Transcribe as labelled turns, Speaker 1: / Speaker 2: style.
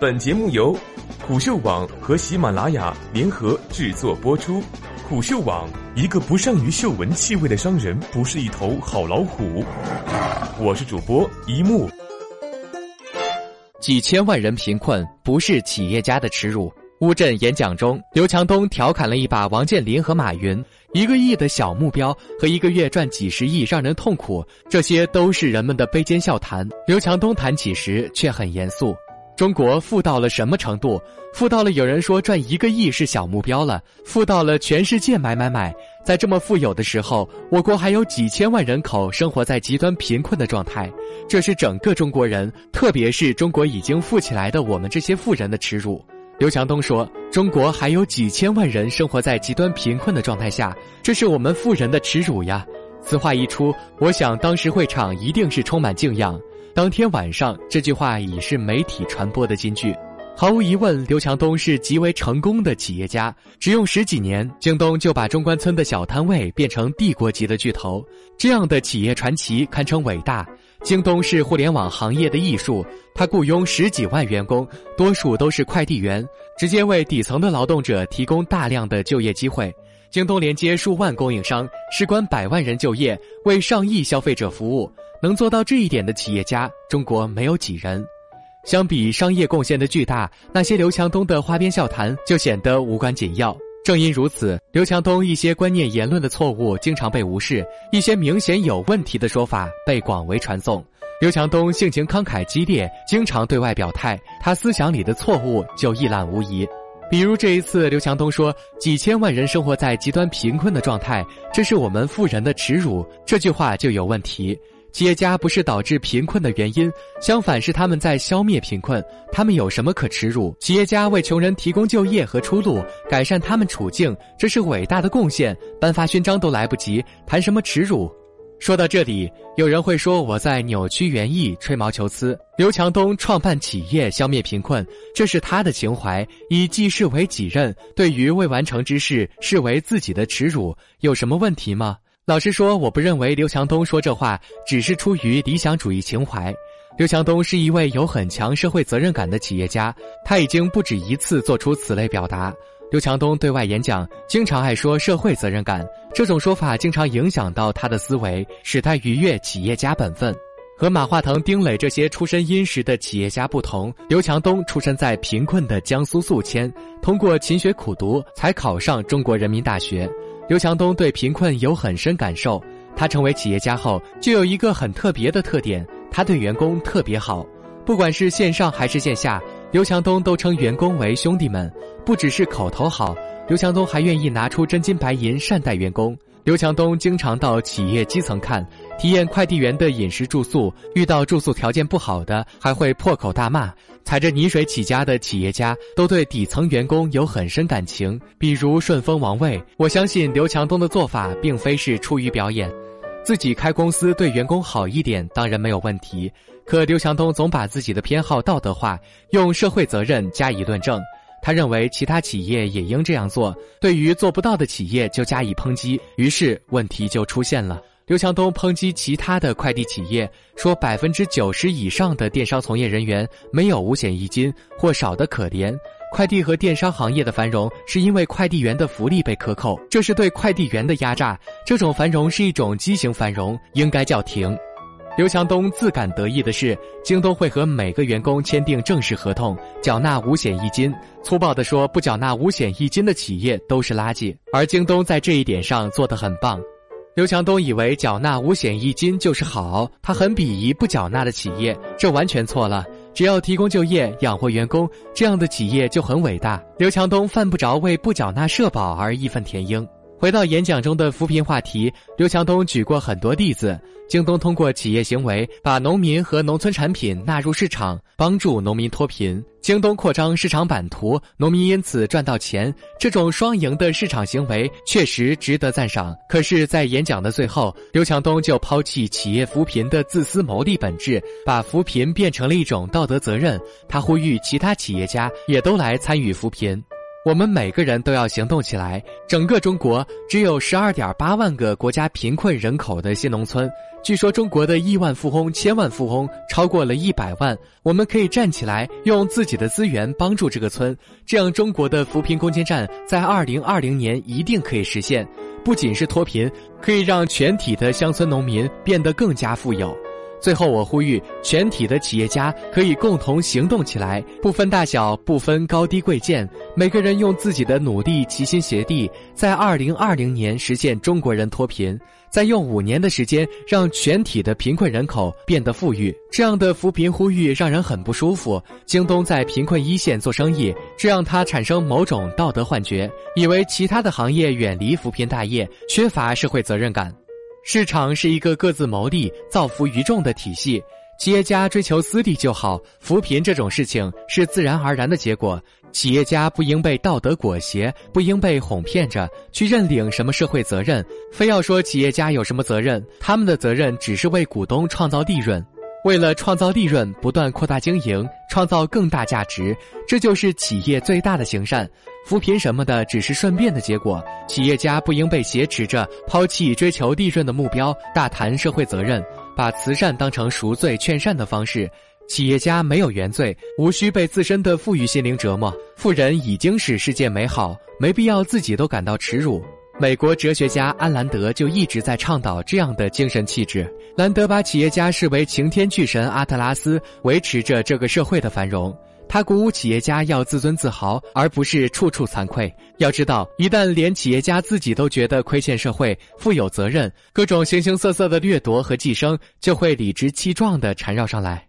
Speaker 1: 本节目由虎嗅网和喜马拉雅联合制作播出。虎嗅网：一个不善于嗅闻气味的商人，不是一头好老虎。我是主播一木。
Speaker 2: 几千万人贫困不是企业家的耻辱。乌镇演讲中，刘强东调侃了一把王健林和马云：“一个亿的小目标和一个月赚几十亿让人痛苦，这些都是人们的卑贱笑谈。”刘强东谈起时却很严肃。中国富到了什么程度？富到了有人说赚一个亿是小目标了，富到了全世界买买买。在这么富有的时候，我国还有几千万人口生活在极端贫困的状态，这是整个中国人，特别是中国已经富起来的我们这些富人的耻辱。刘强东说：“中国还有几千万人生活在极端贫困的状态下，这是我们富人的耻辱呀。”此话一出，我想当时会场一定是充满敬仰。当天晚上，这句话已是媒体传播的金句。毫无疑问，刘强东是极为成功的企业家。只用十几年，京东就把中关村的小摊位变成帝国级的巨头。这样的企业传奇堪称伟大。京东是互联网行业的艺术，他雇佣十几万员工，多数都是快递员，直接为底层的劳动者提供大量的就业机会。京东连接数万供应商，事关百万人就业，为上亿消费者服务。能做到这一点的企业家，中国没有几人。相比商业贡献的巨大，那些刘强东的花边笑谈就显得无关紧要。正因如此，刘强东一些观念言论的错误经常被无视，一些明显有问题的说法被广为传颂。刘强东性情慷慨激烈，经常对外表态，他思想里的错误就一览无遗。比如这一次，刘强东说：“几千万人生活在极端贫困的状态，这是我们富人的耻辱。”这句话就有问题。企业家不是导致贫困的原因，相反是他们在消灭贫困。他们有什么可耻辱？企业家为穷人提供就业和出路，改善他们处境，这是伟大的贡献。颁发勋章都来不及，谈什么耻辱？说到这里，有人会说我在扭曲原意、吹毛求疵。刘强东创办企业消灭贫困，这是他的情怀，以济世为己任。对于未完成之事，视为自己的耻辱，有什么问题吗？老实说，我不认为刘强东说这话只是出于理想主义情怀。刘强东是一位有很强社会责任感的企业家，他已经不止一次做出此类表达。刘强东对外演讲经常爱说社会责任感，这种说法经常影响到他的思维，使他逾越企业家本分。和马化腾、丁磊这些出身殷实的企业家不同，刘强东出生在贫困的江苏宿迁，通过勤学苦读才考上中国人民大学。刘强东对贫困有很深感受，他成为企业家后就有一个很特别的特点，他对员工特别好，不管是线上还是线下，刘强东都称员工为兄弟们，不只是口头好，刘强东还愿意拿出真金白银善待员工。刘强东经常到企业基层看，体验快递员的饮食住宿，遇到住宿条件不好的，还会破口大骂。踩着泥水起家的企业家都对底层员工有很深感情，比如顺丰王卫。我相信刘强东的做法并非是出于表演，自己开公司对员工好一点当然没有问题。可刘强东总把自己的偏好道德化，用社会责任加以论证。他认为其他企业也应这样做，对于做不到的企业就加以抨击，于是问题就出现了。刘强东抨击其他的快递企业，说百分之九十以上的电商从业人员没有五险一金或少得可怜。快递和电商行业的繁荣是因为快递员的福利被克扣，这是对快递员的压榨。这种繁荣是一种畸形繁荣，应该叫停。刘强东自感得意的是，京东会和每个员工签订正式合同，缴纳五险一金。粗暴地说，不缴纳五险一金的企业都是垃圾，而京东在这一点上做得很棒。刘强东以为缴纳五险一金就是好，他很鄙夷不缴纳的企业，这完全错了。只要提供就业、养活员工，这样的企业就很伟大。刘强东犯不着为不缴纳社保而义愤填膺。回到演讲中的扶贫话题，刘强东举过很多例子。京东通过企业行为把农民和农村产品纳入市场，帮助农民脱贫。京东扩张市场版图，农民因此赚到钱。这种双赢的市场行为确实值得赞赏。可是，在演讲的最后，刘强东就抛弃企业扶贫的自私牟利本质，把扶贫变成了一种道德责任。他呼吁其他企业家也都来参与扶贫。我们每个人都要行动起来。整个中国只有十二点八万个国家贫困人口的新农村。据说中国的亿万富翁、千万富翁超过了一百万。我们可以站起来，用自己的资源帮助这个村，这样中国的扶贫攻坚战在二零二零年一定可以实现。不仅是脱贫，可以让全体的乡村农民变得更加富有。最后，我呼吁全体的企业家可以共同行动起来，不分大小，不分高低贵贱，每个人用自己的努力，齐心协力，在二零二零年实现中国人脱贫，再用五年的时间让全体的贫困人口变得富裕。这样的扶贫呼吁让人很不舒服。京东在贫困一线做生意，这让他产生某种道德幻觉，以为其他的行业远离扶贫大业，缺乏社会责任感。市场是一个各自谋利、造福于众的体系，企业家追求私利就好。扶贫这种事情是自然而然的结果，企业家不应被道德裹挟，不应被哄骗着去认领什么社会责任。非要说企业家有什么责任，他们的责任只是为股东创造利润。为了创造利润，不断扩大经营，创造更大价值，这就是企业最大的行善。扶贫什么的只是顺便的结果，企业家不应被挟持着抛弃追求利润的目标，大谈社会责任，把慈善当成赎罪劝善的方式。企业家没有原罪，无需被自身的富裕心灵折磨。富人已经使世界美好，没必要自己都感到耻辱。美国哲学家安兰德就一直在倡导这样的精神气质。兰德把企业家视为擎天巨神阿特拉斯，维持着这个社会的繁荣。他鼓舞企业家要自尊自豪，而不是处处惭愧。要知道，一旦连企业家自己都觉得亏欠社会、负有责任，各种形形色色的掠夺和寄生就会理直气壮地缠绕上来。